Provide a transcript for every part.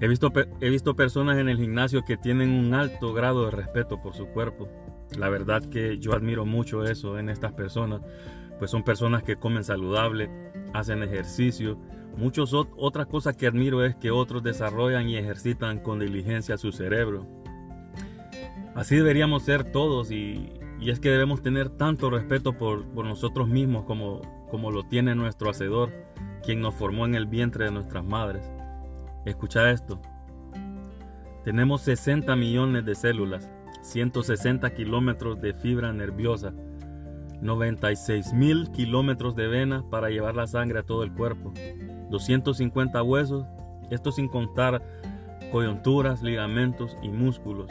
He visto, he visto personas en el gimnasio que tienen un alto grado de respeto por su cuerpo. La verdad que yo admiro mucho eso en estas personas, pues son personas que comen saludable, hacen ejercicio. Muchas otras cosas que admiro es que otros desarrollan y ejercitan con diligencia su cerebro. Así deberíamos ser todos y, es que debemos tener tanto respeto por, por nosotros mismos como, como lo tiene nuestro Hacedor, quien nos formó en el vientre de nuestras madres. Escucha esto. Tenemos 60 millones de células, 160 kilómetros de fibra nerviosa, 96 mil kilómetros de vena para llevar la sangre a todo el cuerpo, 250 huesos, esto sin contar coyunturas, ligamentos y músculos.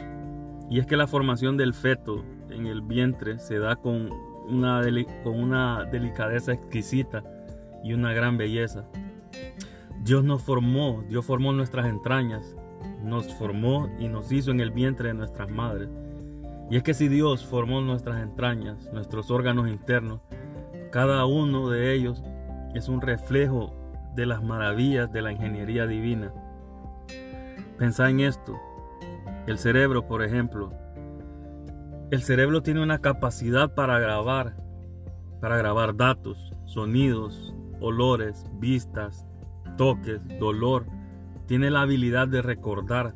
Y es que la formación del feto en el vientre se da con una, con una delicadeza exquisita y una gran belleza. Dios nos formó, Dios formó nuestras entrañas, nos formó y nos hizo en el vientre de nuestras madres. Y es que si Dios formó nuestras entrañas, nuestros órganos internos, cada uno de ellos es un reflejo de las maravillas de la ingeniería divina. Pensá en esto. El cerebro, por ejemplo. El cerebro tiene una capacidad para grabar, para grabar datos, sonidos, olores, vistas, toques, dolor, tiene la habilidad de recordar,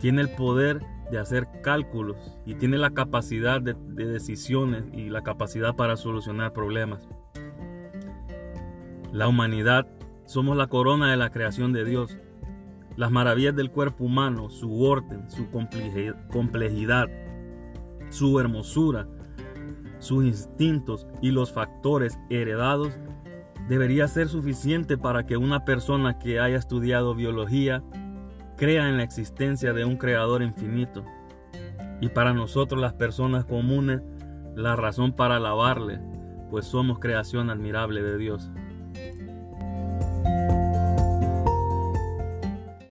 tiene el poder de hacer cálculos y tiene la capacidad de, decisiones y la capacidad para solucionar problemas. La humanidad somos la corona de la creación de Dios. Las maravillas del cuerpo humano, su orden, su complejidad, su hermosura, sus instintos y los factores heredados debería ser suficiente para que una persona que haya estudiado biología crea en la existencia de un creador infinito. Y para nosotros las personas comunes, la razón para alabarle, pues somos creación admirable de Dios.